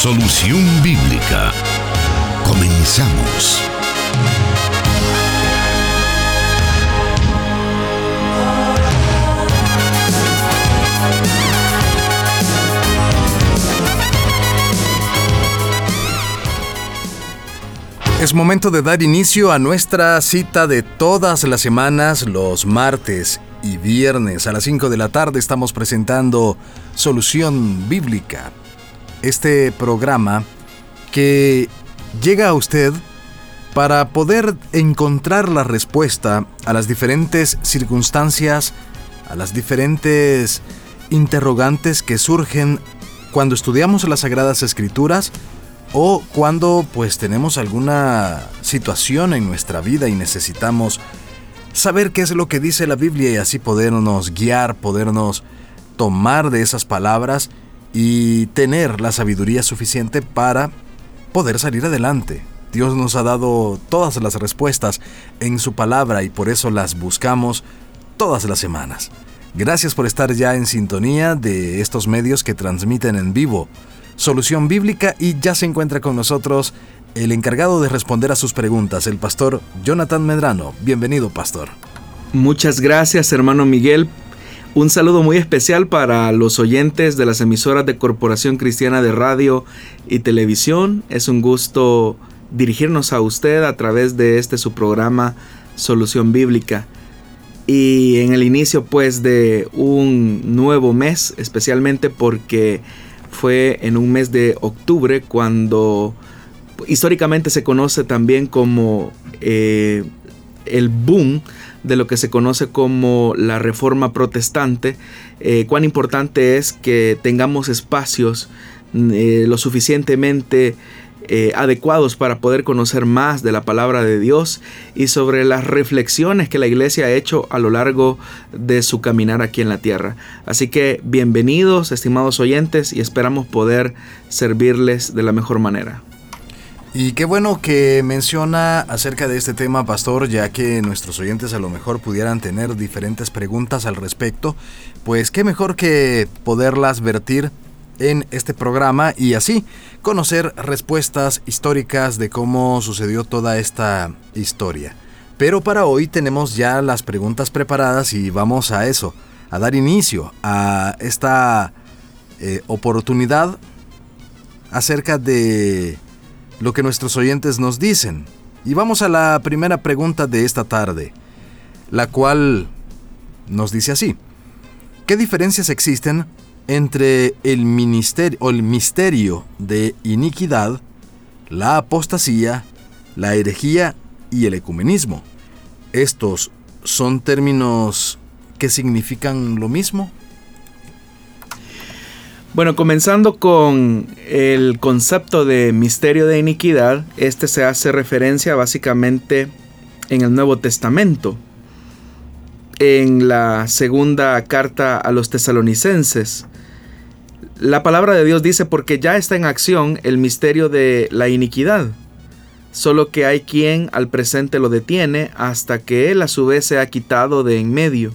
Solución Bíblica. Comenzamos. Es momento de dar inicio a nuestra cita de todas las semanas, los martes y viernes a las 5 de la tarde estamos presentando Solución Bíblica. Este programa que llega a usted para poder encontrar la respuesta a las diferentes circunstancias, a las diferentes interrogantes que surgen cuando estudiamos las Sagradas Escrituras o cuando pues tenemos alguna situación en nuestra vida y necesitamos saber qué es lo que dice la Biblia y así podernos guiar, podernos tomar de esas palabras y tener la sabiduría suficiente para poder salir adelante. Dios nos ha dado todas las respuestas en su palabra y por eso las buscamos todas las semanas. Gracias por estar ya en sintonía de estos medios que transmiten en vivo Solución Bíblica y ya se encuentra con nosotros el encargado de responder a sus preguntas, el pastor Jonathan Medrano. Bienvenido, pastor. Muchas gracias, hermano Miguel. Un saludo muy especial para los oyentes de las emisoras de Corporación Cristiana de Radio y Televisión. Es un gusto dirigirnos a usted a través de este su programa Solución Bíblica. Y en el inicio pues de un nuevo mes, especialmente porque fue en un mes de octubre cuando históricamente se conoce también como eh, el boom de lo que se conoce como la reforma protestante, eh, cuán importante es que tengamos espacios eh, lo suficientemente eh, adecuados para poder conocer más de la palabra de Dios y sobre las reflexiones que la iglesia ha hecho a lo largo de su caminar aquí en la tierra. Así que bienvenidos, estimados oyentes, y esperamos poder servirles de la mejor manera. Y qué bueno que menciona acerca de este tema, pastor, ya que nuestros oyentes a lo mejor pudieran tener diferentes preguntas al respecto, pues qué mejor que poderlas vertir en este programa y así conocer respuestas históricas de cómo sucedió toda esta historia. Pero para hoy tenemos ya las preguntas preparadas y vamos a eso, a dar inicio a esta eh, oportunidad acerca de lo que nuestros oyentes nos dicen. Y vamos a la primera pregunta de esta tarde, la cual nos dice así. ¿Qué diferencias existen entre el ministerio o el misterio de iniquidad, la apostasía, la herejía y el ecumenismo. ¿Estos son términos que significan lo mismo? Bueno, comenzando con el concepto de misterio de iniquidad, este se hace referencia básicamente en el Nuevo Testamento. En la segunda carta a los tesalonicenses, la palabra de Dios dice porque ya está en acción el misterio de la iniquidad, solo que hay quien al presente lo detiene hasta que él a su vez se ha quitado de en medio.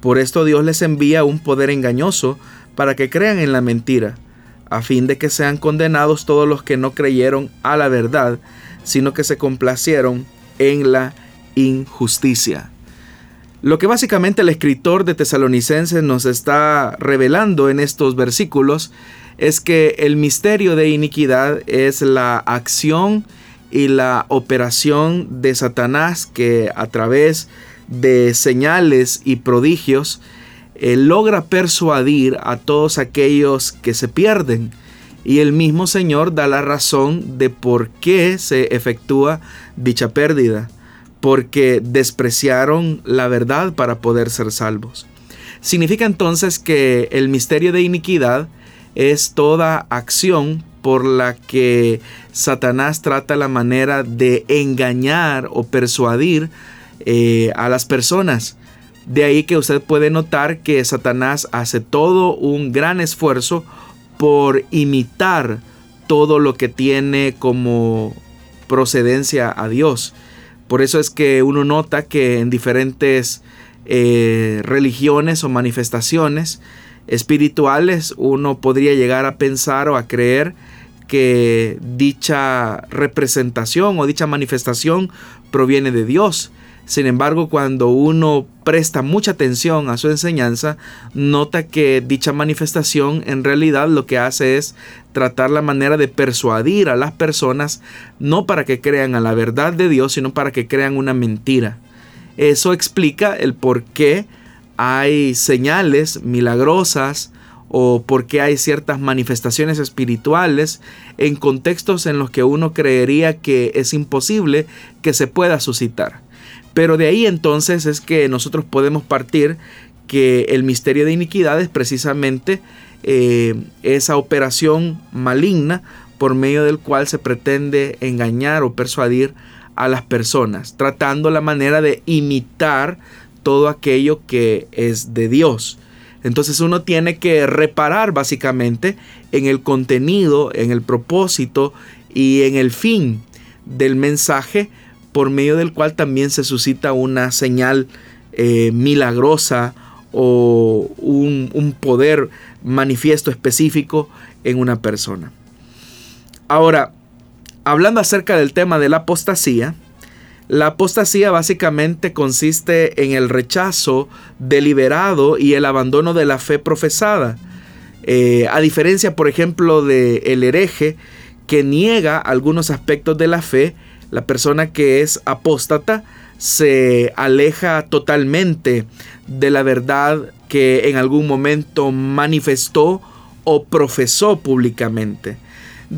Por esto Dios les envía un poder engañoso para que crean en la mentira, a fin de que sean condenados todos los que no creyeron a la verdad, sino que se complacieron en la injusticia. Lo que básicamente el escritor de Tesalonicenses nos está revelando en estos versículos es que el misterio de iniquidad es la acción y la operación de Satanás que a través de señales y prodigios logra persuadir a todos aquellos que se pierden. Y el mismo Señor da la razón de por qué se efectúa dicha pérdida. Porque despreciaron la verdad para poder ser salvos. Significa entonces que el misterio de iniquidad es toda acción por la que Satanás trata la manera de engañar o persuadir eh, a las personas. De ahí que usted puede notar que Satanás hace todo un gran esfuerzo por imitar todo lo que tiene como procedencia a Dios. Por eso es que uno nota que en diferentes eh, religiones o manifestaciones espirituales uno podría llegar a pensar o a creer que dicha representación o dicha manifestación proviene de Dios. Sin embargo, cuando uno presta mucha atención a su enseñanza, nota que dicha manifestación en realidad lo que hace es tratar la manera de persuadir a las personas no para que crean a la verdad de Dios, sino para que crean una mentira. Eso explica el por qué hay señales milagrosas o por qué hay ciertas manifestaciones espirituales en contextos en los que uno creería que es imposible que se pueda suscitar. Pero de ahí entonces es que nosotros podemos partir que el misterio de iniquidad es precisamente eh, esa operación maligna por medio del cual se pretende engañar o persuadir a las personas, tratando la manera de imitar todo aquello que es de Dios. Entonces uno tiene que reparar básicamente en el contenido, en el propósito y en el fin del mensaje por medio del cual también se suscita una señal eh, milagrosa o un, poder manifiesto específico en una persona. Ahora, hablando acerca del tema de la apostasía, la apostasía básicamente consiste en el rechazo deliberado y el abandono de la fe profesada. Eh, a diferencia, por ejemplo, del el hereje que niega algunos aspectos de la fe, la persona que es apóstata se aleja totalmente de la verdad que en algún momento manifestó o profesó públicamente.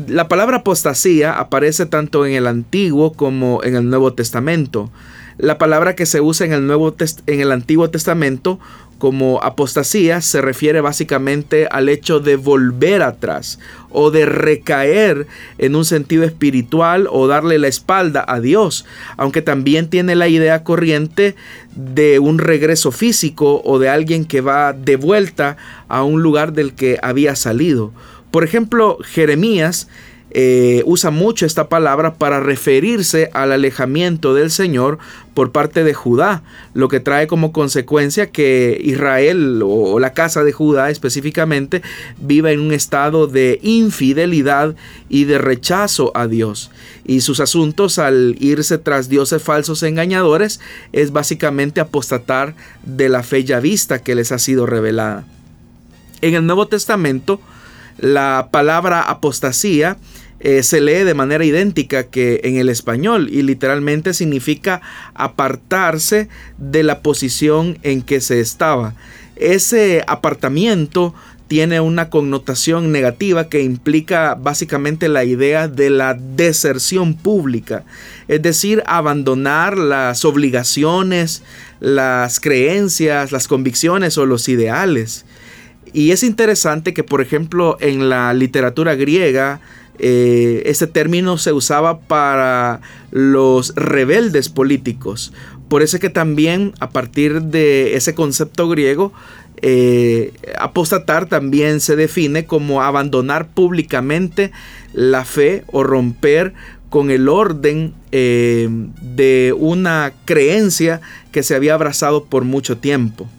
La palabra apostasía aparece tanto en el Antiguo como en el Nuevo Testamento. La palabra que se usa en el, Nuevo en el Antiguo Testamento como apostasía se refiere básicamente al hecho de volver atrás o de recaer en un sentido espiritual o darle la espalda a Dios, aunque también tiene la idea corriente de un regreso físico o de alguien que va de vuelta a un lugar del que había salido. Por ejemplo, Jeremías eh, usa mucho esta palabra para referirse al alejamiento del Señor por parte de Judá, lo que trae como consecuencia que Israel o la casa de Judá específicamente viva en un estado de infidelidad y de rechazo a Dios. Y sus asuntos al irse tras dioses falsos engañadores es básicamente apostatar de la fe ya vista que les ha sido revelada. En el Nuevo Testamento, la palabra apostasía eh, se lee de manera idéntica que en el español y literalmente significa apartarse de la posición en que se estaba. Ese apartamiento tiene una connotación negativa que implica básicamente la idea de la deserción pública, es decir, abandonar las obligaciones, las creencias, las convicciones o los ideales. Y es interesante que, por ejemplo, en la literatura griega, este término se usaba para los rebeldes políticos. Por eso es que también a partir de ese concepto griego, eh, apostatar también se define como abandonar públicamente la fe o romper con el orden eh, de una creencia que se había abrazado por mucho tiempo.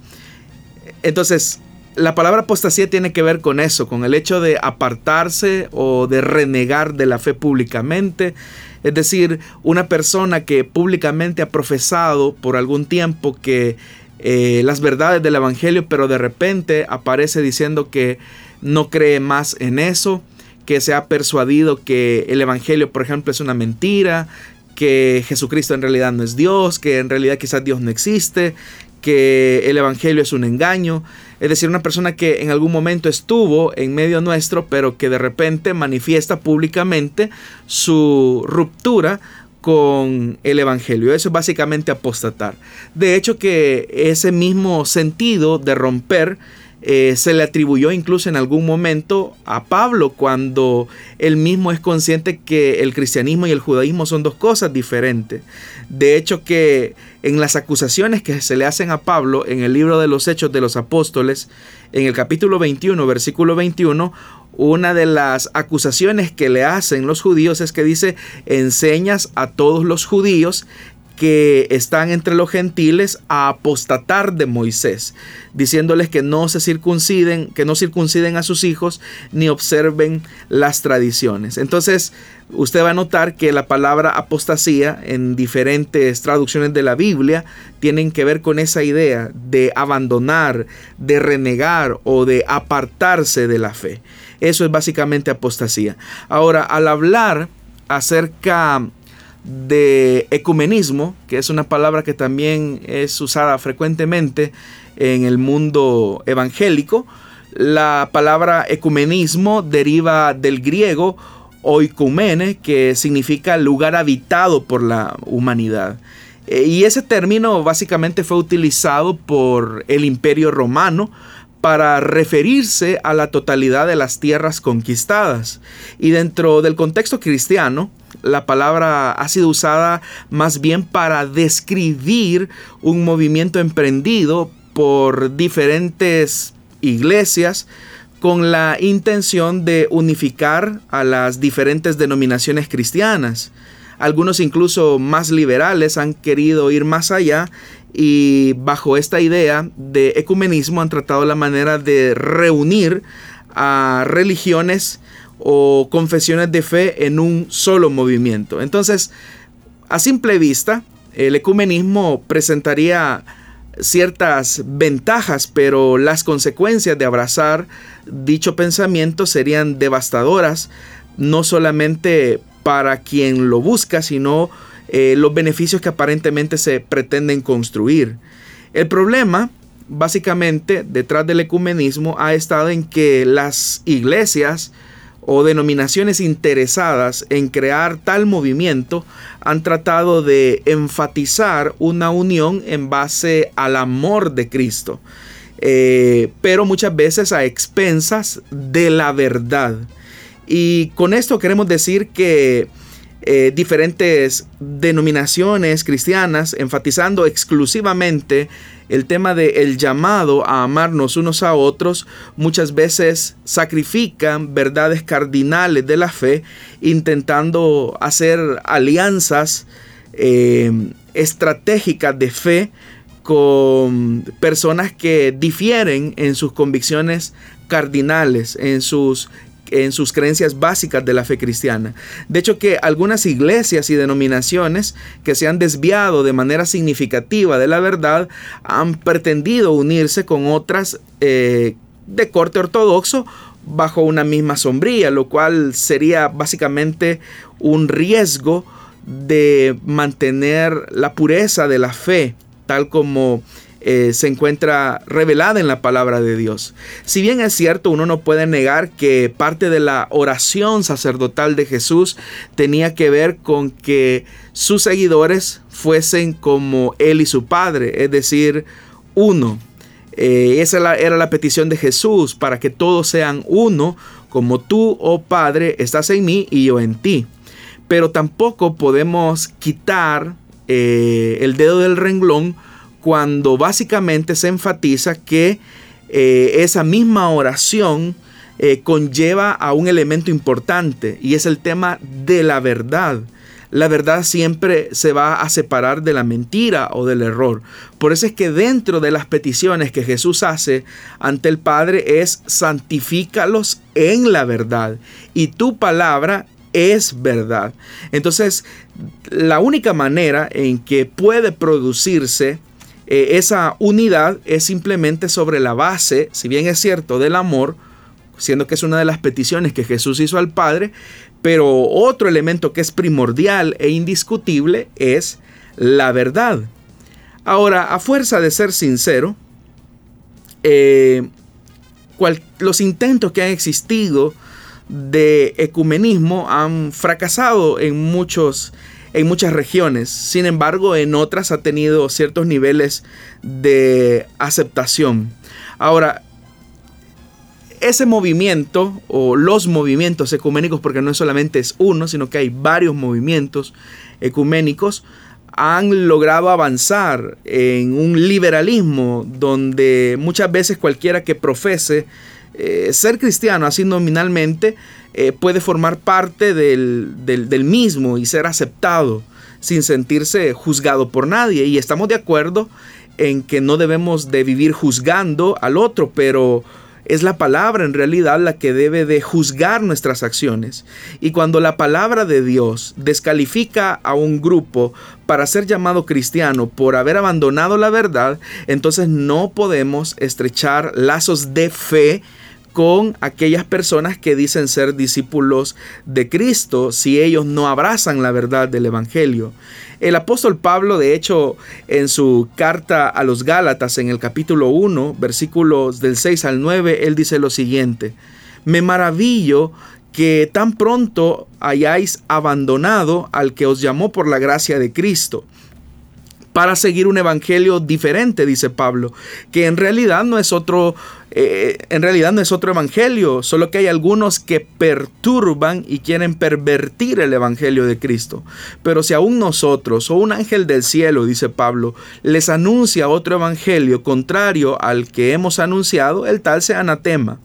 Entonces, la palabra apostasía tiene que ver con eso, con el hecho de apartarse o de renegar de la fe públicamente. Es decir, una persona que públicamente ha profesado por algún tiempo que eh, las verdades del Evangelio, pero de repente aparece diciendo que no cree más en eso, que se ha persuadido que el Evangelio, por ejemplo, es una mentira, que Jesucristo en realidad no es Dios, que en realidad quizás Dios no existe, que el Evangelio es un engaño. Es decir, una persona que en algún momento estuvo en medio nuestro, pero que de repente manifiesta públicamente su ruptura con el Evangelio. Eso es básicamente apostatar. De hecho que ese mismo sentido de romper eh, se le atribuyó incluso en algún momento a Pablo cuando él mismo es consciente que el cristianismo y el judaísmo son dos cosas diferentes. De hecho que en las acusaciones que se le hacen a Pablo en el libro de los Hechos de los Apóstoles, en el capítulo 21, versículo 21, una de las acusaciones que le hacen los judíos es que dice, enseñas a todos los judíos que están entre los gentiles a apostatar de Moisés, diciéndoles que no se circunciden, que no circunciden a sus hijos ni observen las tradiciones. Entonces, usted va a notar que la palabra apostasía en diferentes traducciones de la Biblia tienen que ver con esa idea de abandonar, de renegar o de apartarse de la fe. Eso es básicamente apostasía. Ahora, al hablar acerca de ecumenismo, que es una palabra que también es usada frecuentemente en el mundo evangélico. La palabra ecumenismo deriva del griego oikumene, que significa lugar habitado por la humanidad. E, y ese término básicamente fue utilizado por el imperio romano para referirse a la totalidad de las tierras conquistadas. Y dentro del contexto cristiano, la palabra ha sido usada más bien para describir un movimiento emprendido por diferentes iglesias con la intención de unificar a las diferentes denominaciones cristianas. Algunos incluso más liberales han querido ir más allá y bajo esta idea de ecumenismo han tratado la manera de reunir a religiones o confesiones de fe en un solo movimiento. Entonces, a simple vista, el ecumenismo presentaría ciertas ventajas, pero las consecuencias de abrazar dicho pensamiento serían devastadoras, no solamente para quien lo busca, sino eh, los beneficios que aparentemente se pretenden construir. El problema, básicamente, detrás del ecumenismo ha estado en que las iglesias, o denominaciones interesadas en crear tal movimiento han tratado de enfatizar una unión en base al amor de Cristo, eh, pero muchas veces a expensas de la verdad. Y con esto queremos decir que eh, diferentes denominaciones cristianas enfatizando exclusivamente el tema del el llamado a amarnos unos a otros muchas veces sacrifican verdades cardinales de la fe intentando hacer alianzas eh, estratégicas de fe con personas que difieren en sus convicciones cardinales, en sus en sus creencias básicas de la fe cristiana. De hecho que algunas iglesias y denominaciones que se han desviado de manera significativa de la verdad han pretendido unirse con otras eh, de corte ortodoxo bajo una misma sombría, lo cual sería básicamente un riesgo de mantener la pureza de la fe, tal como eh, se encuentra revelada en la palabra de Dios. Si bien es cierto, uno no puede negar que parte de la oración sacerdotal de Jesús tenía que ver con que sus seguidores fuesen como él y su padre, es decir, uno. Eh, esa era la petición de Jesús, para que todos sean uno, como tú, oh Padre, estás en mí y yo en ti. Pero tampoco podemos quitar eh, el dedo del renglón cuando básicamente se enfatiza que eh, esa misma oración eh, conlleva a un elemento importante y es el tema de la verdad. La verdad siempre se va a separar de la mentira o del error. Por eso es que dentro de las peticiones que Jesús hace ante el Padre es santifícalos en la verdad y tu palabra es verdad. Entonces, la única manera en que puede producirse eh, esa unidad es simplemente sobre la base, si bien es cierto, del amor, siendo que es una de las peticiones que Jesús hizo al Padre, pero otro elemento que es primordial e indiscutible es la verdad. Ahora, a fuerza de ser sincero, eh, los intentos que han existido de ecumenismo han fracasado en muchos en muchas regiones. Sin embargo, en otras ha tenido ciertos niveles de aceptación. Ahora, ese movimiento o los movimientos ecuménicos, porque no solamente es uno, sino que hay varios movimientos ecuménicos, han logrado avanzar en un liberalismo donde muchas veces cualquiera que profese eh, ser cristiano así nominalmente eh, puede formar parte del, del mismo y ser aceptado sin sentirse juzgado por nadie. Y estamos de acuerdo en que no debemos de vivir juzgando al otro, pero es la palabra en realidad la que debe de juzgar nuestras acciones. Y cuando la palabra de Dios descalifica a un grupo para ser llamado cristiano por haber abandonado la verdad, entonces no podemos estrechar lazos de fe con aquellas personas que dicen ser discípulos de Cristo si ellos no abrazan la verdad del Evangelio. El apóstol Pablo, de hecho, en su carta a los Gálatas, en el capítulo 1, versículos del 6 al 9, él dice lo siguiente, me maravillo que tan pronto hayáis abandonado al que os llamó por la gracia de Cristo para seguir un evangelio diferente, dice Pablo, que en realidad no es otro eh, en realidad no es otro evangelio, solo que hay algunos que perturban y quieren pervertir el evangelio de Cristo. Pero si aún nosotros o un ángel del cielo, dice Pablo, les anuncia otro evangelio contrario al que hemos anunciado, el tal sea anatema.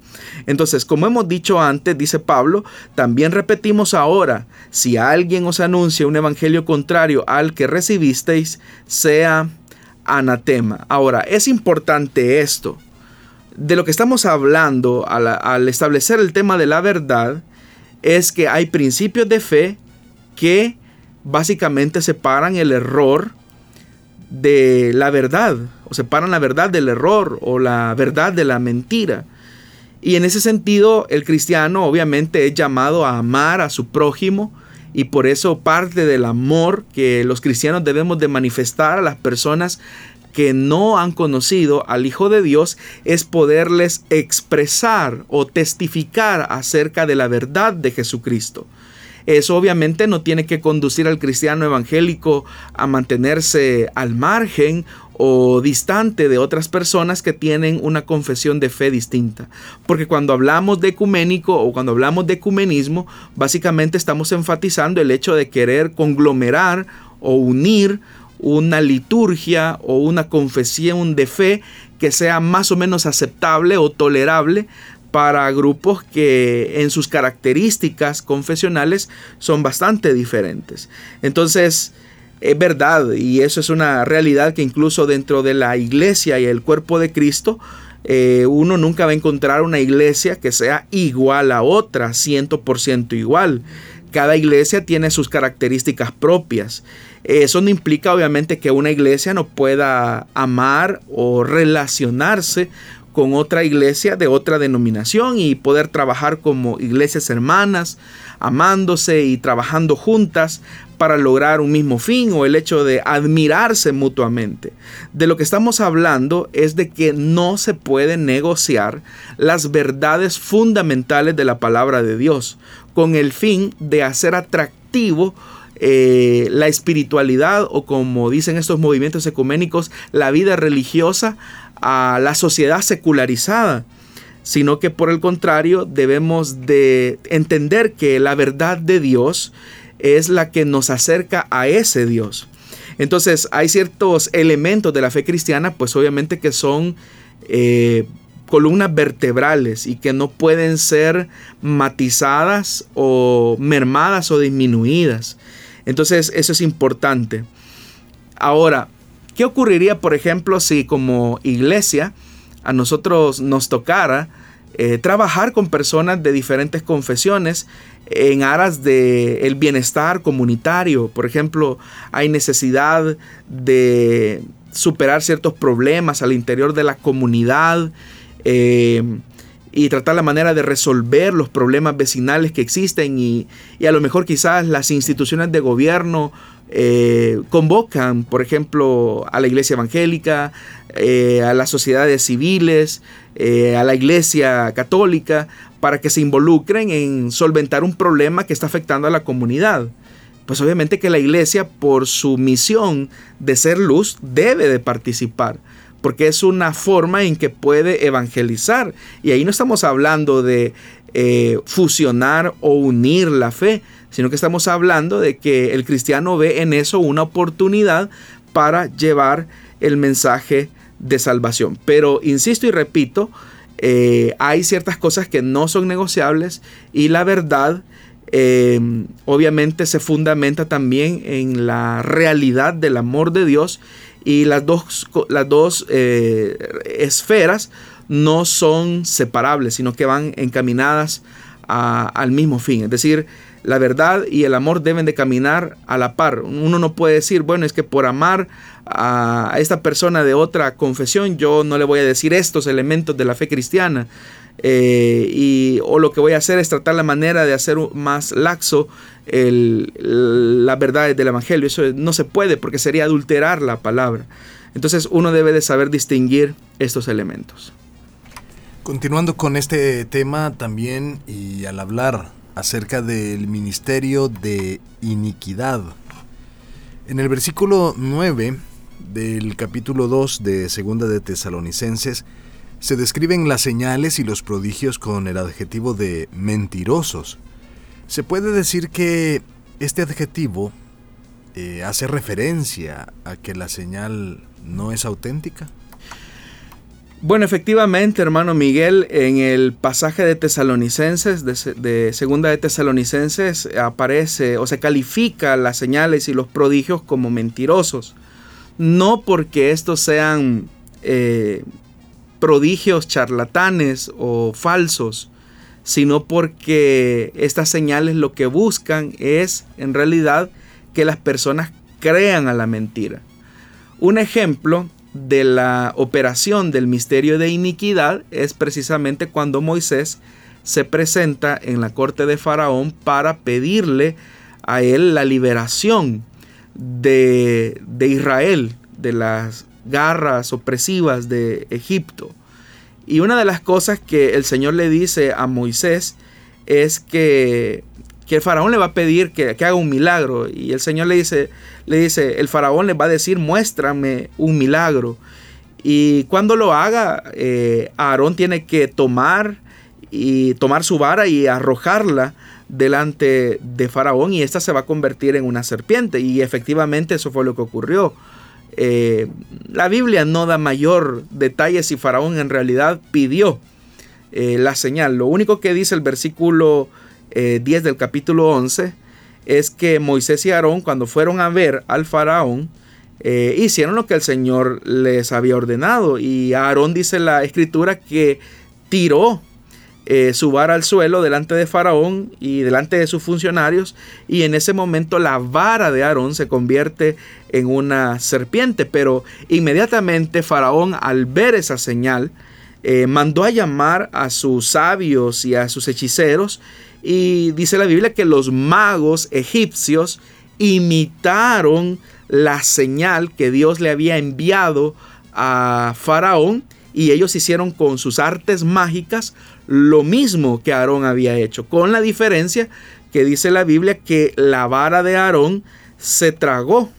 Entonces, como hemos dicho antes, dice Pablo, también repetimos ahora, si alguien os anuncia un evangelio contrario al que recibisteis, sea anatema. Ahora, es importante esto de lo que estamos hablando al, establecer el tema de la verdad es que hay principios de fe que básicamente separan el error de la verdad, o separan la verdad del error o la verdad de la mentira. Y en ese sentido, el cristiano obviamente es llamado a amar a su prójimo y por eso parte del amor que los cristianos debemos de manifestar a las personas que no han conocido al Hijo de Dios es poderles expresar o testificar acerca de la verdad de Jesucristo. Eso obviamente no tiene que conducir al cristiano evangélico a mantenerse al margen o distante de otras personas que tienen una confesión de fe distinta. Porque cuando hablamos de ecuménico o cuando hablamos de ecumenismo, básicamente estamos enfatizando el hecho de querer conglomerar o unir una liturgia o una confesión de fe que sea más o menos aceptable o tolerable para grupos que en sus características confesionales son bastante diferentes. Entonces, es verdad, y eso es una realidad que incluso dentro de la iglesia y el cuerpo de Cristo, eh, uno nunca va a encontrar una iglesia que sea igual a otra, 100% igual. Cada iglesia tiene sus características propias. Eso no implica obviamente que una iglesia no pueda amar o relacionarse con otra iglesia de otra denominación y poder trabajar como iglesias hermanas, amándose y trabajando juntas para lograr un mismo fin o el hecho de admirarse mutuamente. De lo que estamos hablando es de que no se puede negociar las verdades fundamentales de la palabra de Dios con el fin de hacer atractivo eh, la espiritualidad o como dicen estos movimientos ecuménicos, la vida religiosa a la sociedad secularizada, sino que por el contrario debemos de entender que la verdad de Dios es la que nos acerca a ese Dios. Entonces hay ciertos elementos de la fe cristiana, pues obviamente que son eh, columnas vertebrales y que no pueden ser matizadas o mermadas o disminuidas. Entonces eso es importante. Ahora, ¿qué ocurriría, por ejemplo, si como iglesia a nosotros nos tocara eh, trabajar con personas de diferentes confesiones en aras del el bienestar comunitario? Por ejemplo, hay necesidad de superar ciertos problemas al interior de la comunidad. Eh, y tratar la manera de resolver los problemas vecinales que existen y, a lo mejor quizás las instituciones de gobierno eh, convocan, por ejemplo, a la iglesia evangélica, eh, a las sociedades civiles, eh, a la iglesia católica, para que se involucren en solventar un problema que está afectando a la comunidad. Pues obviamente que la iglesia, por su misión de ser luz, debe de participar porque es una forma en que puede evangelizar. Y ahí no estamos hablando de fusionar o unir la fe, sino que estamos hablando de que el cristiano ve en eso una oportunidad para llevar el mensaje de salvación. Pero insisto y repito, eh, hay ciertas cosas que no son negociables y la verdad eh, obviamente se fundamenta también en la realidad del amor de Dios y las dos, las dos eh, esferas no son separables, sino que van encaminadas al mismo fin. Es decir, la verdad y el amor deben de caminar a la par. Uno no puede decir, bueno, es que por amar a esta persona de otra confesión, yo no le voy a decir estos elementos de la fe cristiana. Eh, y, o lo que voy a hacer es tratar la manera de hacer más laxo el, las verdades del Evangelio. Eso no se puede porque sería adulterar la palabra. Entonces uno debe de saber distinguir estos elementos. Continuando con este tema también y al hablar acerca del ministerio de iniquidad. En el versículo 9 del capítulo 2 de Segunda de Tesalonicenses se describen las señales y los prodigios con el adjetivo de mentirosos. Se puede decir que este adjetivo eh, hace referencia a que la señal no es auténtica. Bueno, efectivamente, hermano Miguel, en el pasaje de Tesalonicenses, de, segunda de Tesalonicenses, aparece o se califica las señales y los prodigios como mentirosos. No porque estos sean eh, prodigios charlatanes o falsos, sino porque estas señales lo que buscan es en realidad que las personas crean a la mentira. Un ejemplo de la operación del misterio de iniquidad es precisamente cuando Moisés se presenta en la corte de Faraón para pedirle a él la liberación de, de Israel, de las garras opresivas de Egipto. Y una de las cosas que el Señor le dice a Moisés es que, que el faraón le va a pedir que, haga un milagro. Y el Señor le dice, le dice, el faraón le va a decir, muéstrame un milagro. Y cuando lo haga, eh, Aarón tiene que tomar y tomar su vara y arrojarla delante de Faraón y esta se va a convertir en una serpiente. Y efectivamente eso fue lo que ocurrió. Eh, la Biblia no da mayor detalle si Faraón en realidad pidió eh, la señal. Lo único que dice el versículo 10 eh, del capítulo 11 es que Moisés y Aarón cuando fueron a ver al Faraón, hicieron lo que el Señor les había ordenado. Y Aarón dice la escritura que tiró eh, su vara al suelo delante de Faraón y delante de sus funcionarios y en ese momento la vara de Aarón se convierte en una serpiente, pero inmediatamente Faraón al ver esa señal eh, mandó a llamar a sus sabios y a sus hechiceros y dice la Biblia que los magos egipcios imitaron la señal que Dios le había enviado a Faraón y ellos hicieron con sus artes mágicas lo mismo que Aarón había hecho, con la diferencia que dice la Biblia que la vara de Aarón se tragó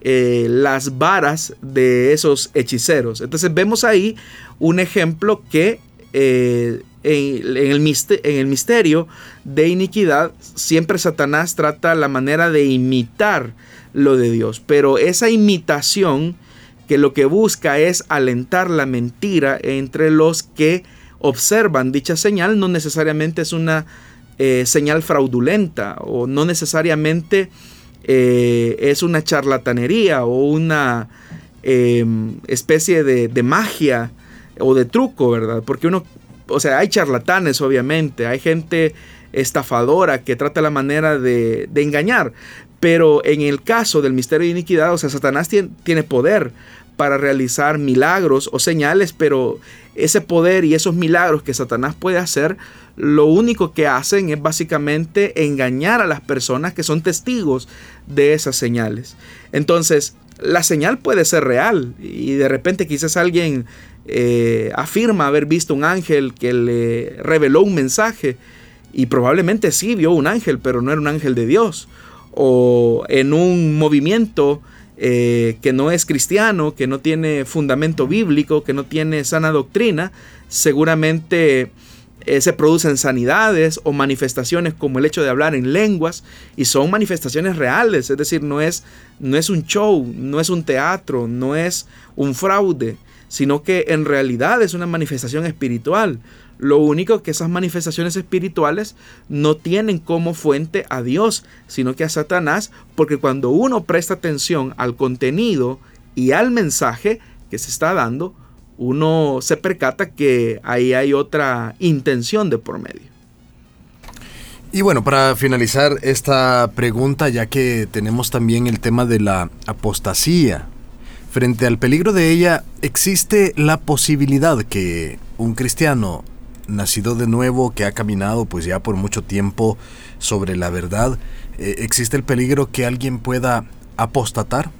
eh, las varas de esos hechiceros. Entonces vemos ahí un ejemplo que eh, en, el misterio de iniquidad siempre Satanás trata la manera de imitar lo de Dios, pero esa imitación que lo que busca es alentar la mentira entre los que observan dicha señal no necesariamente es una eh, señal fraudulenta o no necesariamente eh, es una charlatanería o una em, especie de, magia o de truco, ¿verdad? Porque uno, o sea, hay charlatanes obviamente, hay gente estafadora que trata la manera de, engañar, pero en el caso del misterio de iniquidad, o sea, Satanás tiene, tiene poder para realizar milagros o señales, pero ese poder y esos milagros que Satanás puede hacer, lo único que hacen es básicamente engañar a las personas que son testigos de esas señales. Entonces, la señal puede ser real y de repente quizás alguien eh, afirma haber visto un ángel que le reveló un mensaje y probablemente sí vio un ángel, pero no era un ángel de Dios. O en un movimiento eh, que no es cristiano, que no tiene fundamento bíblico, que no tiene sana doctrina, seguramente eh, se producen sanidades o manifestaciones como el hecho de hablar en lenguas y son manifestaciones reales, es decir, no es, no es un show, no es un teatro, no es un fraude, sino que en realidad es una manifestación espiritual. Lo único que esas manifestaciones espirituales no tienen como fuente a Dios, sino que a Satanás, porque cuando uno presta atención al contenido y al mensaje que se está dando, uno se percata que ahí hay otra intención de por medio. Y bueno, para finalizar esta pregunta, ya que tenemos también el tema de la apostasía, frente al peligro de ella, ¿existe la posibilidad que un cristiano nacido de nuevo, que ha caminado pues ya por mucho tiempo sobre la verdad, eh, ¿existe el peligro que alguien pueda apostatar?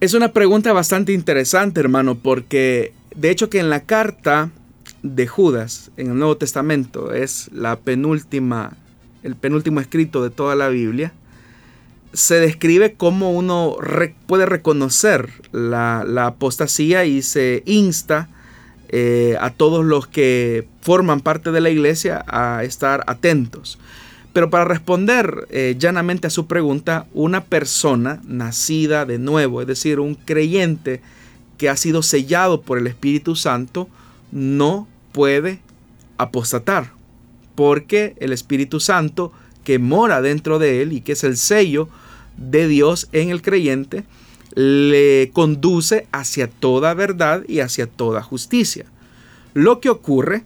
Es una pregunta bastante interesante, hermano, porque de hecho que en la carta de Judas, en el Nuevo Testamento, es la penúltima, el penúltimo escrito de toda la Biblia, se describe cómo uno puede reconocer la, apostasía y se insta eh, a todos los que forman parte de la iglesia a estar atentos. Pero para responder eh, llanamente a su pregunta, una persona nacida de nuevo, es decir, un creyente que ha sido sellado por el Espíritu Santo, no puede apostatar, porque el Espíritu Santo que mora dentro de él y que es el sello de Dios en el creyente, le conduce hacia toda verdad y hacia toda justicia. Lo que ocurre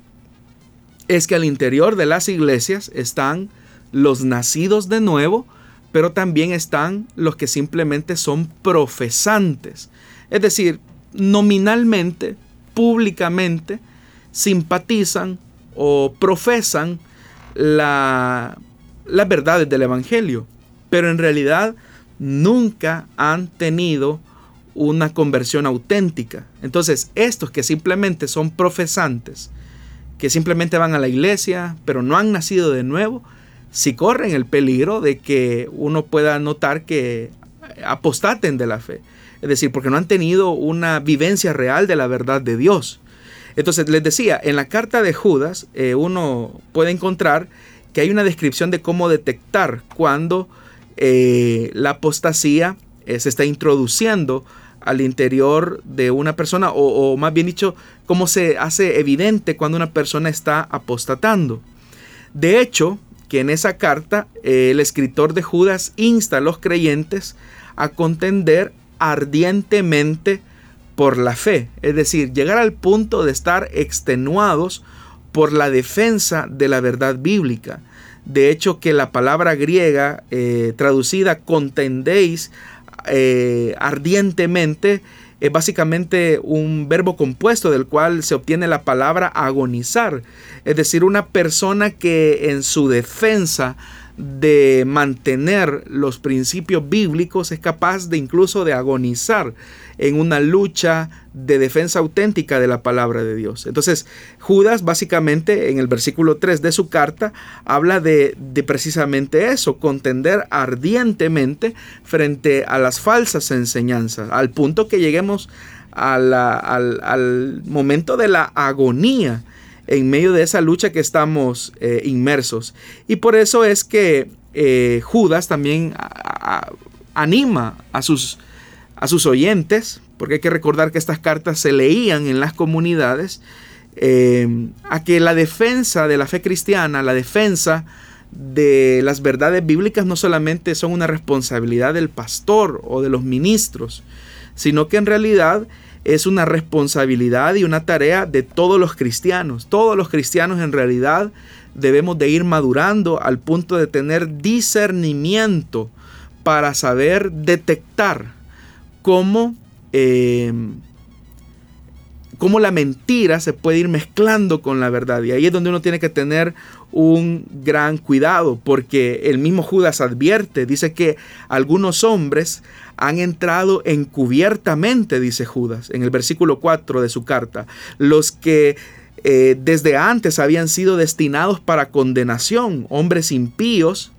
es que al interior de las iglesias están los nacidos de nuevo, pero también están los que simplemente son profesantes. Es decir, nominalmente, públicamente, simpatizan o profesan la, las verdades del Evangelio, pero en realidad nunca han tenido una conversión auténtica. Entonces, estos que simplemente son profesantes, que simplemente van a la iglesia, pero no han nacido de nuevo, si corren el peligro de que uno pueda notar que apostaten de la fe. Es decir, porque no han tenido una vivencia real de la verdad de Dios. Entonces les decía, en la carta de Judas eh, uno puede encontrar que hay una descripción de cómo detectar cuando eh, la apostasía eh, se está introduciendo al interior de una persona o, más bien dicho, cómo se hace evidente cuando una persona está apostatando. De hecho, que en esa carta eh, el escritor de Judas insta a los creyentes a contender ardientemente por la fe, es decir, llegar al punto de estar extenuados por la defensa de la verdad bíblica. De hecho, que la palabra griega eh, traducida contendéis eh, ardientemente es básicamente un verbo compuesto del cual se obtiene la palabra agonizar, es decir, una persona que en su defensa de mantener los principios bíblicos es capaz de incluso de agonizar en una lucha de defensa auténtica de la palabra de Dios. Entonces, Judas básicamente en el versículo 3 de su carta habla de, precisamente eso, contender ardientemente frente a las falsas enseñanzas, al punto que lleguemos al, al momento de la agonía en medio de esa lucha que estamos eh, inmersos. Y por eso es que eh, Judas también anima a sus, a sus oyentes, porque hay que recordar que estas cartas se leían en las comunidades, eh, a que la defensa de la fe cristiana, la defensa de las verdades bíblicas no solamente son una responsabilidad del pastor o de los ministros, sino que en realidad es una responsabilidad y una tarea de todos los cristianos. Todos los cristianos en realidad debemos de ir madurando al punto de tener discernimiento para saber detectar cómo, eh, cómo la mentira se puede ir mezclando con la verdad. Y ahí es donde uno tiene que tener un gran cuidado, porque el mismo Judas advierte, dice que algunos hombres han entrado encubiertamente, dice Judas, en el versículo 4 de su carta, los que eh, desde antes habían sido destinados para condenación, hombres impíos,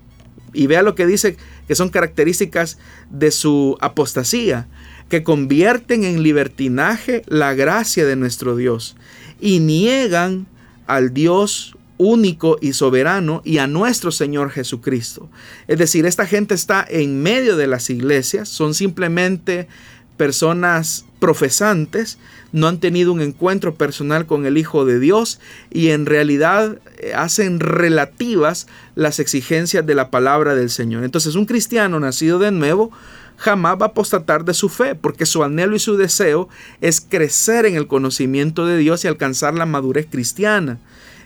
Y vea lo que dice que son características de su apostasía, que convierten en libertinaje la gracia de nuestro Dios y niegan al Dios único y soberano y a nuestro Señor Jesucristo. Es decir, esta gente está en medio de las iglesias, son simplemente personas profesantes, no han tenido un encuentro personal con el Hijo de Dios y en realidad eh, hacen relativas las exigencias de la palabra del Señor. Entonces un cristiano nacido de nuevo jamás va a apostatar de su fe, porque su anhelo y su deseo es crecer en el conocimiento de Dios y alcanzar la madurez cristiana.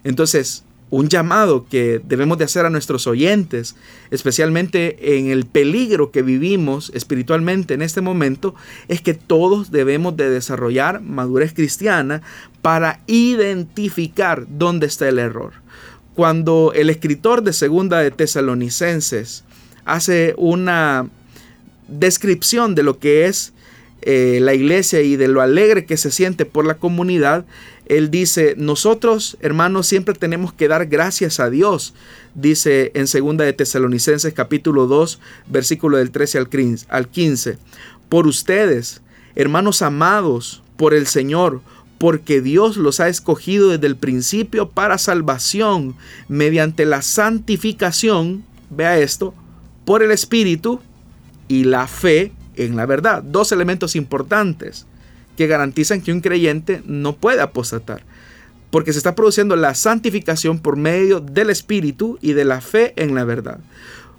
Entonces, un llamado que debemos de hacer a nuestros oyentes, especialmente en el peligro que vivimos espiritualmente en este momento, es que todos debemos de desarrollar madurez cristiana para identificar dónde está el error. Cuando el escritor de Segunda de Tesalonicenses hace una descripción de lo que es eh, la iglesia y de lo alegre que se siente por la comunidad, él dice, nosotros hermanos siempre tenemos que dar gracias a Dios, dice en 2 de Tesalonicenses capítulo 2, versículo del 13 al 15, por ustedes, hermanos amados por el Señor, porque Dios los ha escogido desde el principio para salvación mediante la santificación, vea esto, por el Espíritu y la fe en la verdad. Dos elementos importantes que garantizan que un creyente no puede apostatar. Porque se está produciendo la santificación por medio del Espíritu y de la fe en la verdad.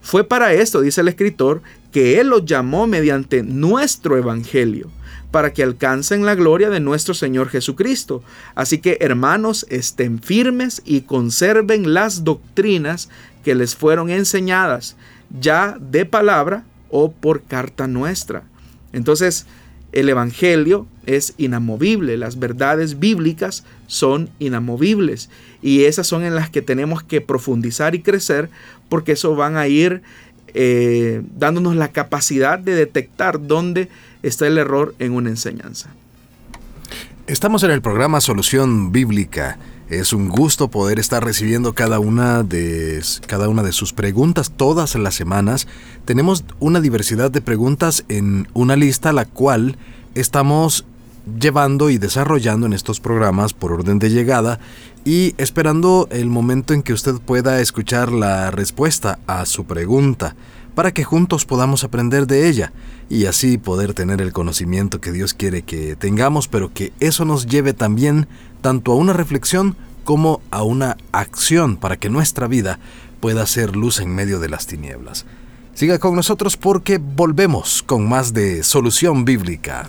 Fue para esto, dice el escritor, que Él los llamó mediante nuestro Evangelio, para que alcancen la gloria de nuestro Señor Jesucristo. Así que, hermanos, estén firmes y conserven las doctrinas que les fueron enseñadas, ya de palabra o por carta nuestra. Entonces, el Evangelio es inamovible, las verdades bíblicas son inamovibles y esas son en las que tenemos que profundizar y crecer porque eso van a ir eh, dándonos la capacidad de detectar dónde está el error en una enseñanza. Estamos en el programa Solución Bíblica es un gusto poder estar recibiendo cada una de cada una de sus preguntas todas las semanas. Tenemos una diversidad de preguntas en una lista la cual estamos llevando y desarrollando en estos programas por orden de llegada y esperando el momento en que usted pueda escuchar la respuesta a su pregunta para que juntos podamos aprender de ella y así poder tener el conocimiento que Dios quiere que tengamos, pero que eso nos lleve también tanto a una reflexión como a una acción para que nuestra vida pueda ser luz en medio de las tinieblas. Siga con nosotros porque volvemos con más de Solución Bíblica.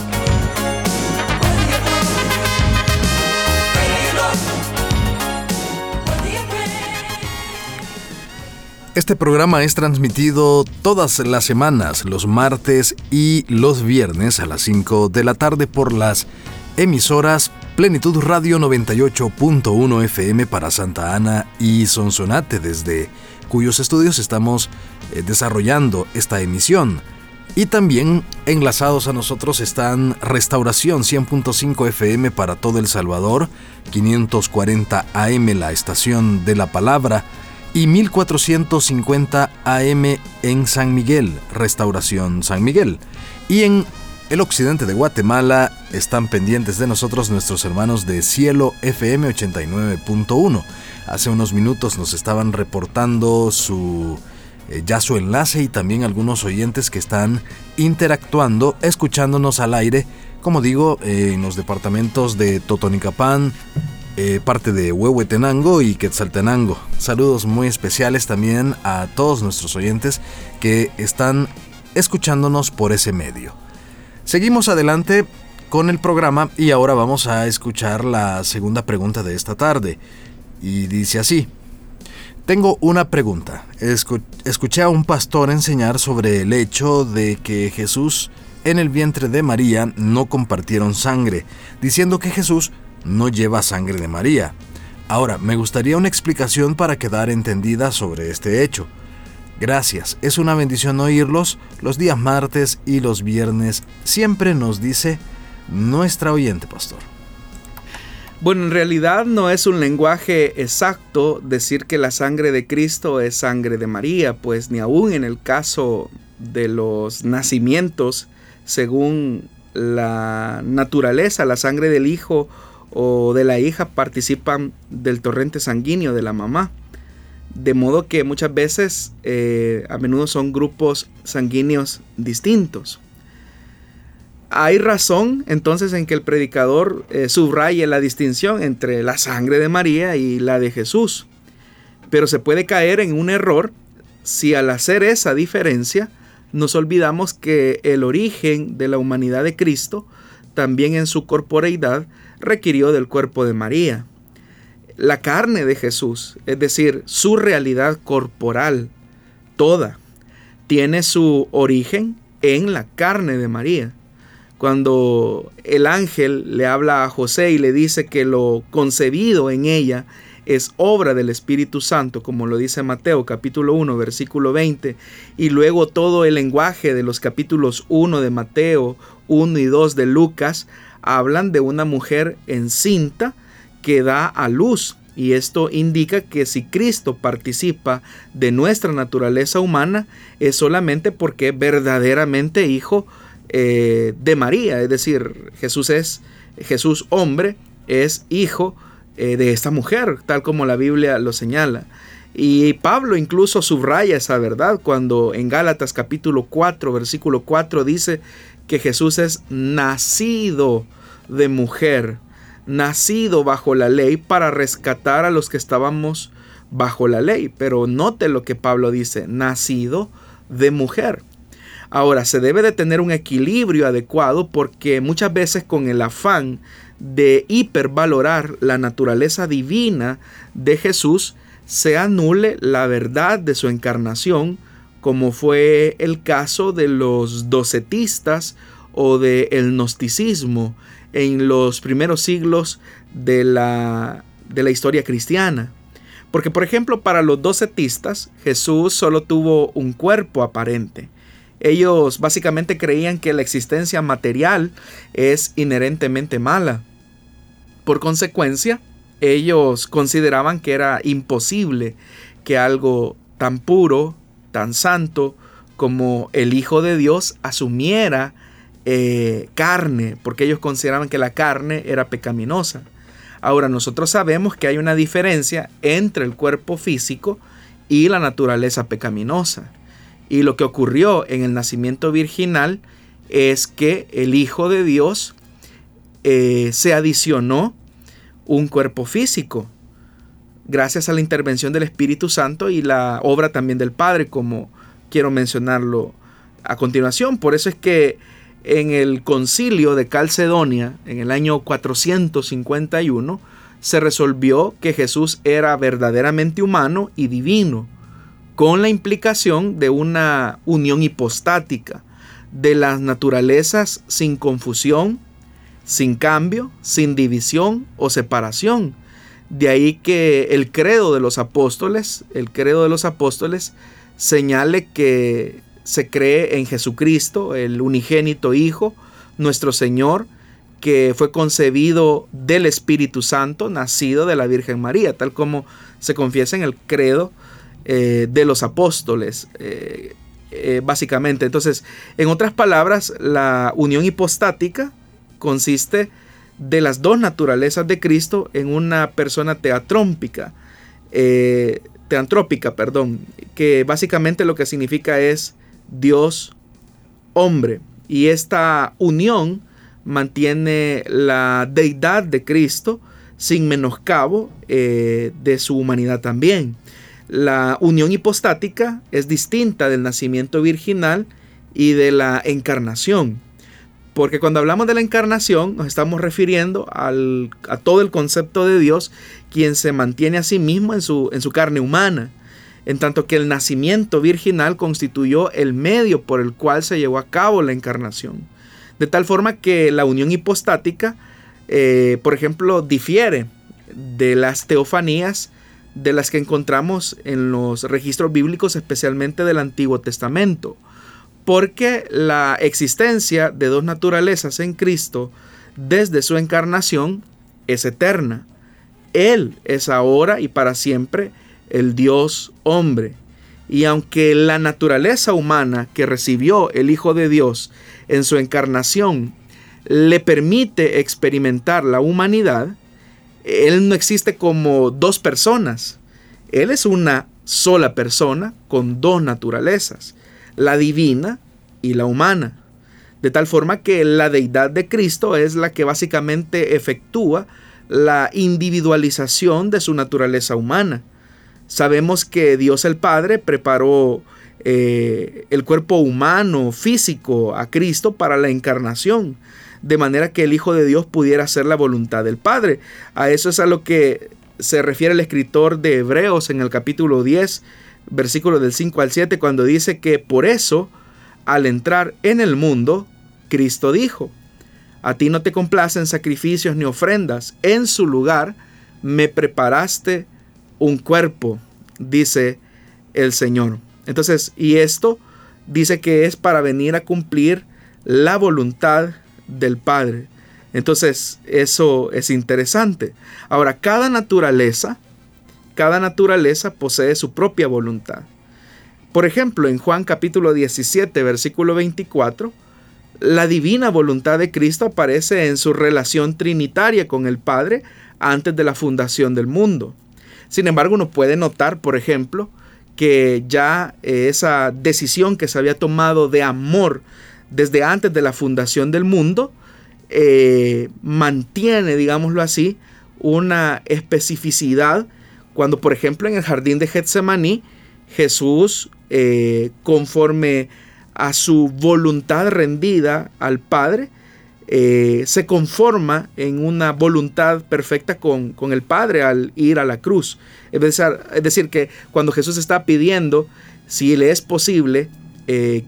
Este programa es transmitido todas las semanas, los martes y los viernes a las 5 de la tarde por las emisoras Plenitud Radio 98.1 FM para Santa Ana y Sonsonate, desde cuyos estudios estamos eh, desarrollando esta emisión. Y también enlazados a nosotros están Restauración 100.5 FM para todo El Salvador, 540 AM la estación de la palabra, y 1450 AM en San Miguel, Restauración San Miguel. Y en el occidente de Guatemala están pendientes de nosotros nuestros hermanos de Cielo FM 89.1. Hace unos minutos nos estaban reportando su eh, ya su enlace y también algunos oyentes que están interactuando, escuchándonos al aire, como digo, en los departamentos de Totonicapán, eh, parte de Huehuetenango y Quetzaltenango. Saludos muy especiales también a todos nuestros oyentes que están escuchándonos por ese medio. Seguimos adelante con el programa y ahora vamos a escuchar la segunda pregunta de esta tarde. Y dice así. Tengo una pregunta. escuché a un pastor enseñar sobre el hecho de que Jesús en el vientre de María no compartieron sangre, diciendo que Jesús no lleva sangre de María. Ahora, me gustaría una explicación para quedar entendida sobre este hecho. Gracias, es una bendición oírlos los días martes y los viernes. Siempre nos dice nuestra oyente, pastor. Bueno, en realidad no es un lenguaje exacto decir que la sangre de Cristo es sangre de María, pues ni aún en el caso de los nacimientos, según la naturaleza, la sangre del hijo o de la hija participan del torrente sanguíneo de la mamá. De modo que muchas veces, eh, a menudo son grupos sanguíneos distintos. Hay razón entonces en que el predicador eh, subraye la distinción entre la sangre de María y la de Jesús. Pero se puede caer en un error si al hacer esa diferencia nos olvidamos que el origen de la humanidad de Cristo, también en su corporeidad, requirió del cuerpo de María la carne de Jesús, es decir, su realidad corporal, toda, tiene su origen en la carne de María. Cuando el ángel le habla a José y le dice que lo concebido en ella es obra del Espíritu Santo, como lo dice Mateo capítulo 1, versículo 20, y luego todo el lenguaje de los capítulos 1 de Mateo, 1 y 2 de Lucas, hablan de una mujer encinta que da a luz. Y esto indica que si Cristo participa de nuestra naturaleza humana es solamente porque es verdaderamente hijo eh, de María. Es decir, Jesús es Jesús hombre, es hijo eh, de esta mujer, tal como la Biblia lo señala. Y Pablo incluso subraya esa verdad cuando en Gálatas capítulo 4, versículo 4 dice que Jesús es nacido de mujer nacido bajo la ley para rescatar a los que estábamos bajo la ley. Pero note lo que Pablo dice, nacido de mujer. Ahora, se debe de tener un equilibrio adecuado porque muchas veces con el afán de hipervalorar la naturaleza divina de Jesús, se anule la verdad de su encarnación, como fue el caso de los docetistas o del el gnosticismo, en los primeros siglos de la, de la historia cristiana. Porque, por ejemplo, para los docetistas, Jesús solo tuvo un cuerpo aparente. Ellos básicamente creían que la existencia material es inherentemente mala. Por consecuencia, ellos consideraban que era imposible que algo tan puro, tan santo como el Hijo de Dios asumiera eh, carne, porque ellos consideraban que la carne era pecaminosa. Ahora nosotros sabemos que hay una diferencia entre el cuerpo físico y la naturaleza pecaminosa. Y lo que ocurrió en el nacimiento virginal es que el Hijo de Dios eh, se adicionó un cuerpo físico, gracias a la intervención del Espíritu Santo y la obra también del Padre, como quiero mencionarlo a continuación. Por eso es que en el concilio de Calcedonia, en el año 451, se resolvió que Jesús era verdaderamente humano y divino, con la implicación de una unión hipostática de las naturalezas sin confusión, sin cambio, sin división o separación. De ahí que el credo de los apóstoles, el credo de los apóstoles señale que se cree en Jesucristo, el unigénito Hijo, nuestro Señor, que fue concebido del Espíritu Santo, nacido de la Virgen María, tal como se confiesa en el credo eh, de los apóstoles, eh, eh, básicamente. Entonces, en otras palabras, la unión hipostática consiste de las dos naturalezas de Cristo en una persona teatrómpica, teantrópica, perdón, que básicamente lo que significa es Dios hombre. Y esta unión mantiene la deidad de Cristo sin menoscabo eh, de su humanidad también. La unión hipostática es distinta del nacimiento virginal y de la encarnación. Porque cuando hablamos de la encarnación nos estamos refiriendo al, a todo el concepto de Dios, quien se mantiene a sí mismo en su, en su carne humana, en tanto que el nacimiento virginal constituyó el medio por el cual se llevó a cabo la encarnación. De tal forma que la unión hipostática, eh, por ejemplo, difiere de las teofanías de las que encontramos en los registros bíblicos, especialmente del Antiguo Testamento porque la existencia de dos naturalezas en Cristo desde su encarnación es eterna. Él es ahora y para siempre el Dios hombre. Y aunque la naturaleza humana que recibió el Hijo de Dios en su encarnación le permite experimentar la humanidad, Él no existe como dos personas. Él es una sola persona con dos naturalezas la divina y la humana. De tal forma que la deidad de Cristo es la que básicamente efectúa la individualización de su naturaleza humana. Sabemos que Dios el Padre preparó eh, el cuerpo humano, físico, a Cristo para la encarnación, de manera que el Hijo de Dios pudiera hacer la voluntad del Padre. A eso es a lo que se refiere el escritor de Hebreos en el capítulo 10, versículo del 5 al 7, cuando dice que por eso, al entrar en el mundo, Cristo dijo, a ti no te complacen sacrificios ni ofrendas, en su lugar me preparaste un cuerpo, dice el Señor. Entonces, y esto dice que es para venir a cumplir la voluntad del Padre. Entonces, eso es interesante. Ahora, cada naturaleza cada naturaleza posee su propia voluntad. Por ejemplo, en Juan capítulo 17, versículo 24, la divina voluntad de Cristo aparece en su relación trinitaria con el Padre antes de la fundación del mundo. Sin embargo, uno puede notar, por ejemplo, que ya esa decisión que se había tomado de amor desde antes de la fundación del mundo, eh, mantiene, digámoslo así, una especificidad cuando, por ejemplo, en el jardín de Getsemaní, Jesús, eh, conforme a su voluntad rendida al Padre, eh, se conforma en una voluntad perfecta con, el Padre al ir a la cruz. Es decir, es decir, que cuando Jesús está pidiendo, si le es posible, eh,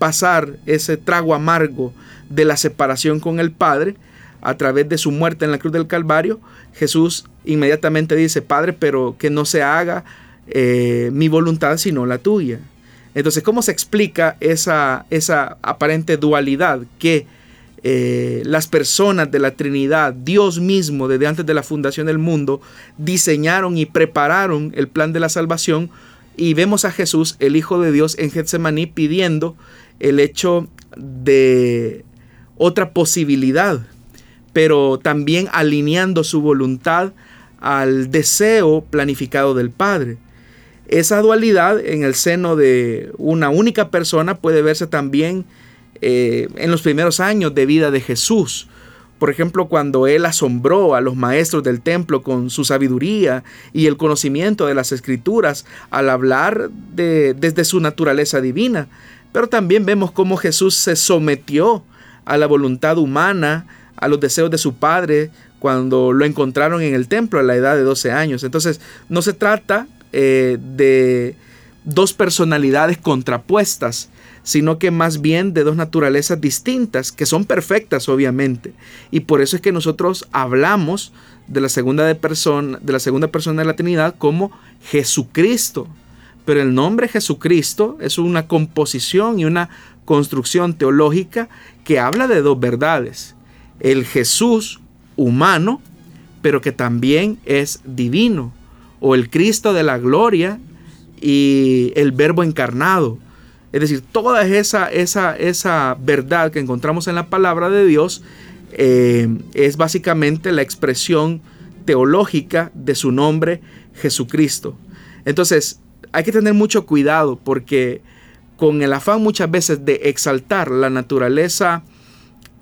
pasar ese trago amargo de la separación con el Padre, a través de su muerte en la cruz del Calvario, Jesús inmediatamente dice, Padre, pero que no se haga eh, mi voluntad sino la tuya. Entonces, ¿cómo se explica esa, esa aparente dualidad que eh, las personas de la Trinidad, Dios mismo, desde antes de la fundación del mundo, diseñaron y prepararon el plan de la salvación? Y vemos a Jesús, el Hijo de Dios, en Getsemaní pidiendo el hecho de otra posibilidad pero también alineando su voluntad al deseo planificado del Padre. Esa dualidad en el seno de una única persona puede verse también eh, en los primeros años de vida de Jesús. Por ejemplo, cuando él asombró a los maestros del templo con su sabiduría y el conocimiento de las escrituras al hablar de, desde su naturaleza divina. Pero también vemos cómo Jesús se sometió a la voluntad humana, a los deseos de su padre cuando lo encontraron en el templo a la edad de 12 años. Entonces, no se trata eh, de dos personalidades contrapuestas, sino que más bien de dos naturalezas distintas, que son perfectas obviamente. Y por eso es que nosotros hablamos de la segunda, de persona, de la segunda persona de la Trinidad como Jesucristo. Pero el nombre Jesucristo es una composición y una construcción teológica que habla de dos verdades el Jesús humano, pero que también es divino, o el Cristo de la gloria y el Verbo encarnado. Es decir, toda esa, esa, esa verdad que encontramos en la palabra de Dios eh, es básicamente la expresión teológica de su nombre Jesucristo. Entonces, hay que tener mucho cuidado porque con el afán muchas veces de exaltar la naturaleza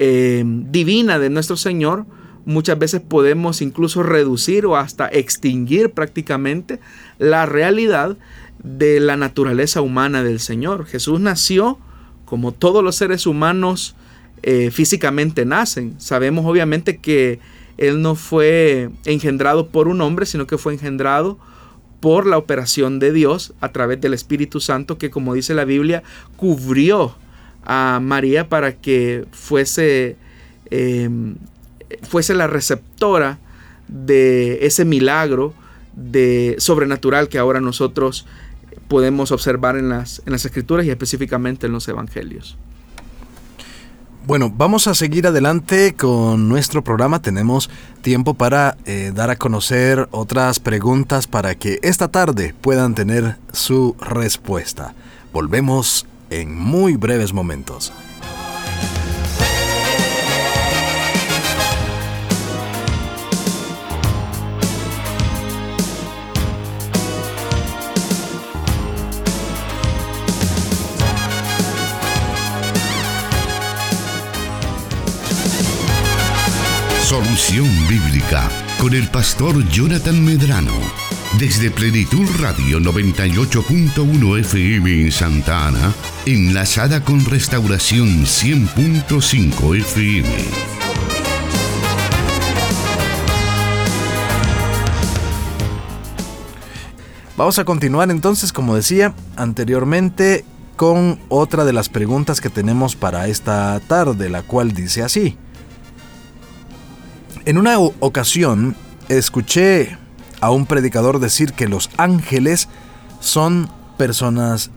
eh, divina de nuestro Señor, muchas veces podemos incluso reducir o hasta extinguir prácticamente la realidad de la naturaleza humana del Señor. Jesús nació como todos los seres humanos eh, físicamente nacen. Sabemos obviamente que Él no fue engendrado por un hombre, sino que fue engendrado por la operación de Dios a través del Espíritu Santo que como dice la Biblia cubrió a María para que fuese, em, fuese la receptora de ese milagro de sobrenatural que ahora nosotros podemos observar en las, en las escrituras y específicamente en los evangelios. Bueno, vamos a seguir adelante con nuestro programa. Tenemos tiempo para eh, dar a conocer otras preguntas para que esta tarde puedan tener su respuesta. Volvemos en muy breves momentos. Solución Bíblica con el pastor Jonathan Medrano. Desde Plenitud Radio 98.1 FM en Santa Ana, enlazada con Restauración 100.5 FM. Vamos a continuar entonces, como decía anteriormente, con otra de las preguntas que tenemos para esta tarde, la cual dice así. En una ocasión escuché a un predicador decir que los ángeles son personas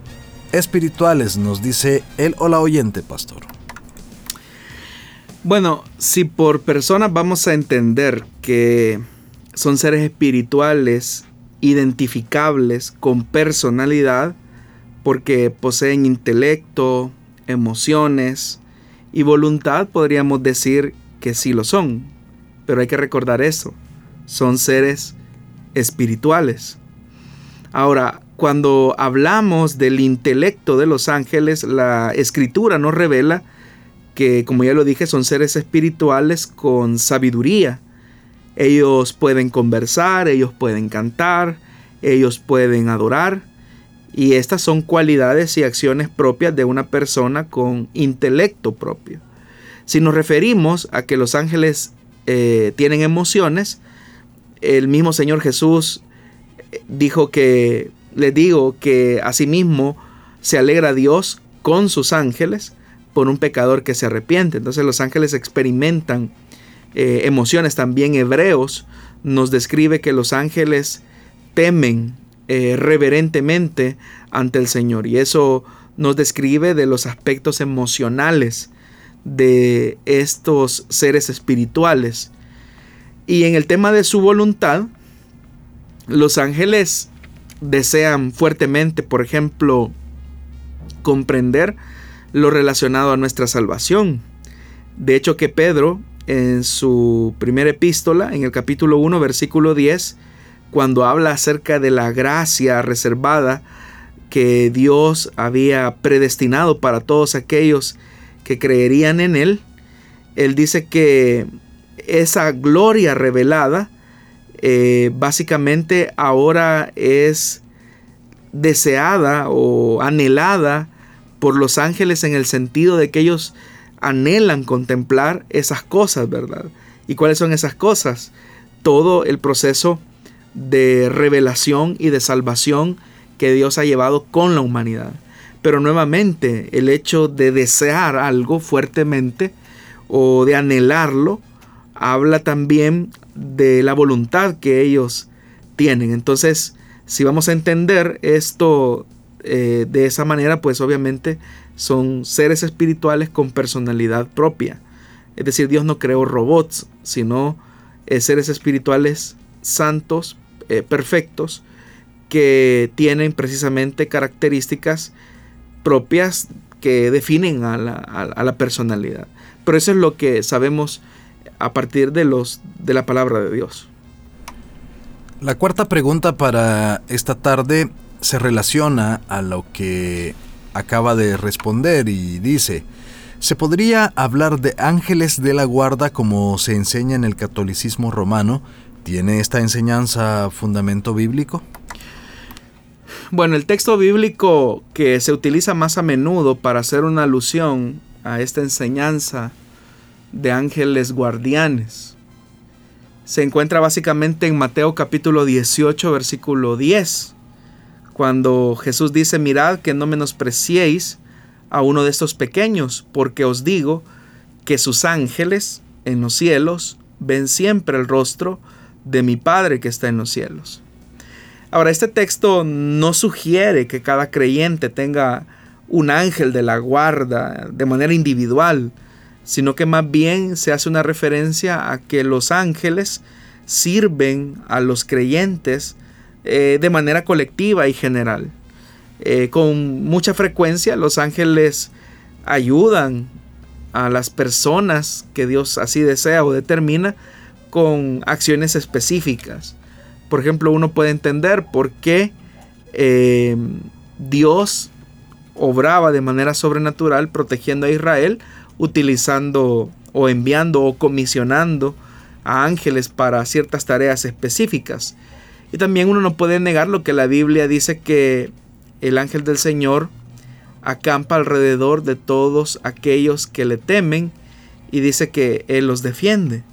espirituales, nos dice él o la oyente, pastor. Bueno, si por personas vamos a entender que son seres espirituales, identificables, con personalidad, porque poseen intelecto, emociones y voluntad, podríamos decir que sí lo son. Pero hay que recordar eso. Son seres espirituales. Ahora, cuando hablamos del intelecto de los ángeles, la escritura nos revela que, como ya lo dije, son seres espirituales con sabiduría. Ellos pueden conversar, ellos pueden cantar, ellos pueden adorar. Y estas son cualidades y acciones propias de una persona con intelecto propio. Si nos referimos a que los ángeles eh, tienen emociones, el mismo Señor Jesús eh, dijo que, le digo que asimismo se alegra Dios con sus ángeles por un pecador que se arrepiente. Entonces los ángeles experimentan eh, emociones. También Hebreos nos describe que los ángeles temen reverentemente ante el Señor. Y eso nos describe de los aspectos emocionales de estos seres espirituales. Y en el tema de su voluntad, los ángeles desean fuertemente, por ejemplo, comprender lo relacionado a nuestra salvación. De hecho que Pedro, en su primera epístola, en el capítulo 1, versículo 10, cuando habla acerca de la gracia reservada que Dios había predestinado para todos aquellos que creerían en Él, Él dice que esa gloria revelada eh, básicamente ahora es deseada o anhelada por los ángeles en el sentido de que ellos anhelan contemplar esas cosas, ¿verdad? ¿Y cuáles son esas cosas? Todo el proceso de revelación y de salvación que Dios ha llevado con la humanidad. Pero nuevamente, el hecho de desear algo fuertemente o de anhelarlo, habla también de la voluntad que ellos tienen. Entonces, si vamos a entender esto eh, de esa manera, pues obviamente son seres espirituales con personalidad propia. Es decir, Dios no creó robots, sino eh, seres espirituales santos, eh, perfectos, que tienen precisamente características propias que definen a la, personalidad. Pero eso es lo que sabemos a partir de, los, de la palabra de Dios. La cuarta pregunta para esta tarde se relaciona a lo que acaba de responder y dice, ¿se podría hablar de ángeles de la guarda como se enseña en el catolicismo romano? ¿Tiene esta enseñanza fundamento bíblico? Bueno, el texto bíblico que se utiliza más a menudo para hacer una alusión a esta enseñanza de ángeles guardianes se encuentra básicamente en Mateo capítulo 18 versículo 10, cuando Jesús dice, mirad que no menospreciéis a uno de estos pequeños, porque os digo que sus ángeles en los cielos ven siempre el rostro de mi Padre que está en los cielos. Ahora, este texto no sugiere que cada creyente tenga un ángel de la guarda de manera individual, sino que más bien se hace una referencia a que los ángeles sirven a los creyentes eh, de manera colectiva y general. Eh, con mucha frecuencia los ángeles ayudan a las personas que Dios así desea o determina con acciones específicas. Por ejemplo, uno puede entender por qué eh, Dios obraba de manera sobrenatural protegiendo a Israel utilizando o enviando o comisionando a ángeles para ciertas tareas específicas. Y también uno no puede negar lo que la Biblia dice que el ángel del Señor acampa alrededor de todos aquellos que le temen y dice que Él los defiende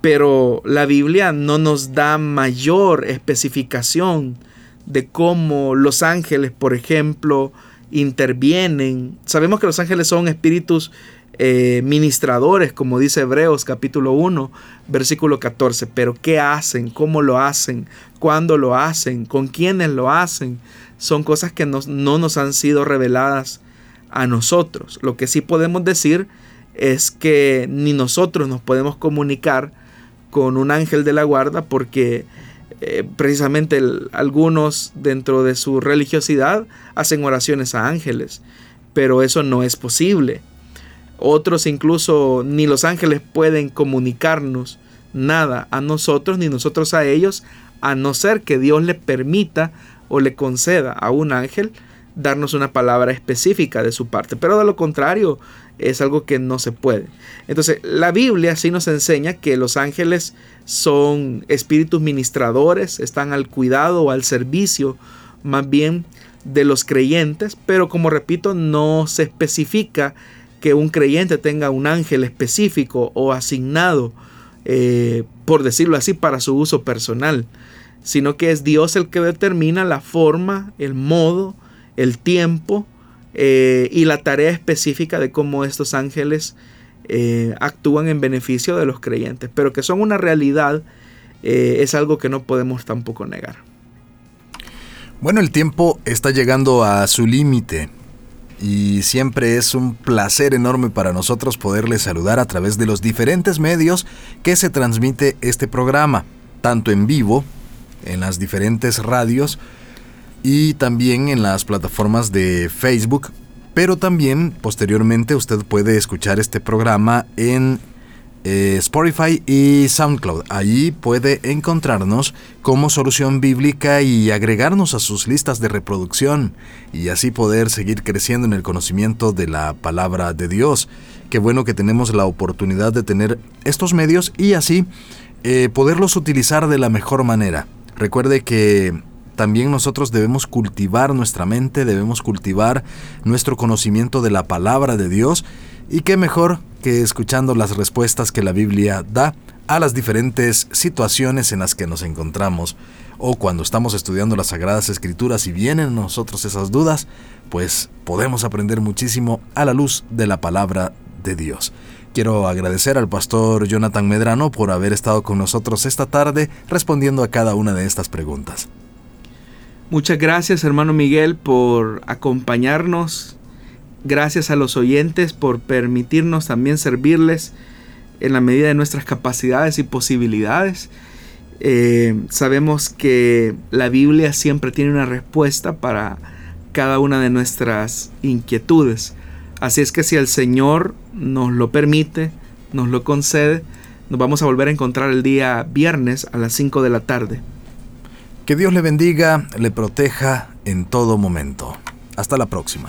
pero la Biblia no nos da mayor especificación de cómo los ángeles, por ejemplo, intervienen. Sabemos que los ángeles son espíritus eh, ministradores, como dice Hebreos capítulo 1, versículo 14, pero ¿qué hacen? ¿Cómo lo hacen? ¿Cuándo lo hacen? ¿Con quiénes lo hacen? Son cosas que no nos han sido reveladas a nosotros. Lo que sí podemos decir es que ni nosotros nos podemos comunicar con un ángel de la guarda porque eh, precisamente algunos dentro de su religiosidad hacen oraciones a ángeles, pero eso no es posible. Otros incluso ni los ángeles pueden comunicarnos nada a nosotros ni nosotros a ellos, a no ser que Dios le permita o le conceda a un ángel darnos una palabra específica de su parte. Pero de lo contrario, es algo que no se puede. Entonces, la Biblia sí nos enseña que los ángeles son espíritus ministradores, están al cuidado o al servicio más bien de los creyentes, pero como repito, no se especifica que un creyente tenga un ángel específico o asignado, eh, por decirlo así, para su uso personal, sino que es Dios el que determina la forma, el modo, el tiempo, eh, y la tarea específica de cómo estos ángeles eh, actúan en beneficio de los creyentes, pero que son una realidad eh, es algo que no podemos tampoco negar. Bueno, el tiempo está llegando a su límite y siempre es un placer enorme para nosotros poderles saludar a través de los diferentes medios que se transmite este programa, tanto en vivo, en las diferentes radios, y también en las plataformas de Facebook, pero también posteriormente usted puede escuchar este programa en eh, Spotify y SoundCloud. Allí puede encontrarnos como solución bíblica y agregarnos a sus listas de reproducción y así poder seguir creciendo en el conocimiento de la palabra de Dios. Qué bueno que tenemos la oportunidad de tener estos medios y así eh, poderlos utilizar de la mejor manera. Recuerde que también nosotros debemos cultivar nuestra mente, debemos cultivar nuestro conocimiento de la palabra de Dios y qué mejor que escuchando las respuestas que la Biblia da a las diferentes situaciones en las que nos encontramos o cuando estamos estudiando las Sagradas Escrituras y vienen nosotros esas dudas, pues podemos aprender muchísimo a la luz de la palabra de Dios. Quiero agradecer al pastor Jonathan Medrano por haber estado con nosotros esta tarde respondiendo a cada una de estas preguntas. Muchas gracias hermano Miguel por acompañarnos. Gracias a los oyentes por permitirnos también servirles en la medida de nuestras capacidades y posibilidades. Eh, sabemos que la Biblia siempre tiene una respuesta para cada una de nuestras inquietudes. Así es que si el Señor nos lo permite, nos lo concede, nos vamos a volver a encontrar el día viernes a las 5 de la tarde. Que Dios le bendiga, le proteja en todo momento. Hasta la próxima.